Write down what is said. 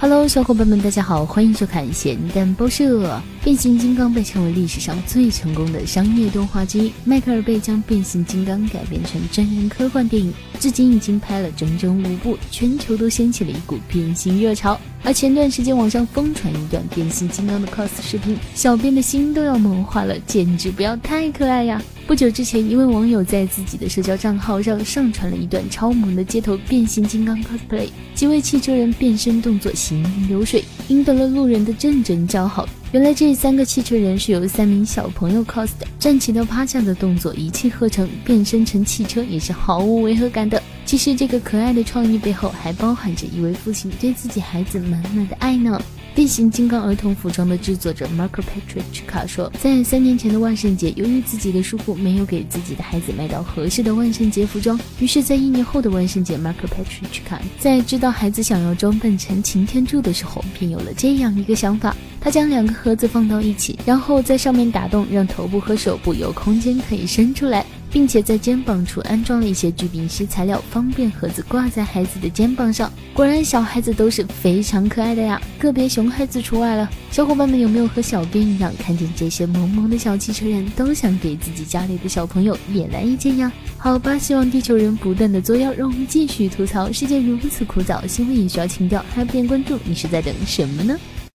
Hello，小伙伴们，大家好，欢迎收看咸蛋报社。变形金刚被称为历史上最成功的商业动画之一，迈克尔贝将变形金刚改编成真人科幻电影，至今已经拍了整整五部，全球都掀起了一股变形热潮。而前段时间网上疯传一段变形金刚的 cos 视频，小编的心都要萌化了，简直不要太可爱呀！不久之前，一位网友在自己的社交账号上上传了一段超萌的街头变形金刚 cosplay，几位汽车人变身动作行云流水，赢得了路人的阵阵叫好。原来这三个汽车人是由三名小朋友 cos 的，站起到趴下的动作一气呵成，变身成汽车也是毫无违和感的。其实这个可爱的创意背后，还包含着一位父亲对自己孩子满满的爱呢。变形金刚儿童服装的制作者 Mark Petrich 说，在三年前的万圣节，由于自己的疏忽，没有给自己的孩子买到合适的万圣节服装，于是，在一年后的万圣节，Mark Petrich 在知道孩子想要装扮成擎天柱的时候，便有了这样一个想法：他将两个盒子放到一起，然后在上面打洞，让头部和手部有空间可以伸出来。并且在肩膀处安装了一些聚丙烯材料，方便盒子挂在孩子的肩膀上。果然，小孩子都是非常可爱的呀，个别熊孩子除外了。小伙伴们有没有和小编一样，看见这些萌萌的小汽车人都想给自己家里的小朋友也来一件呀？好吧，希望地球人不断的作妖，让我们继续吐槽世界如此枯燥，新闻也需要情调，还不点关注，你是在等什么呢？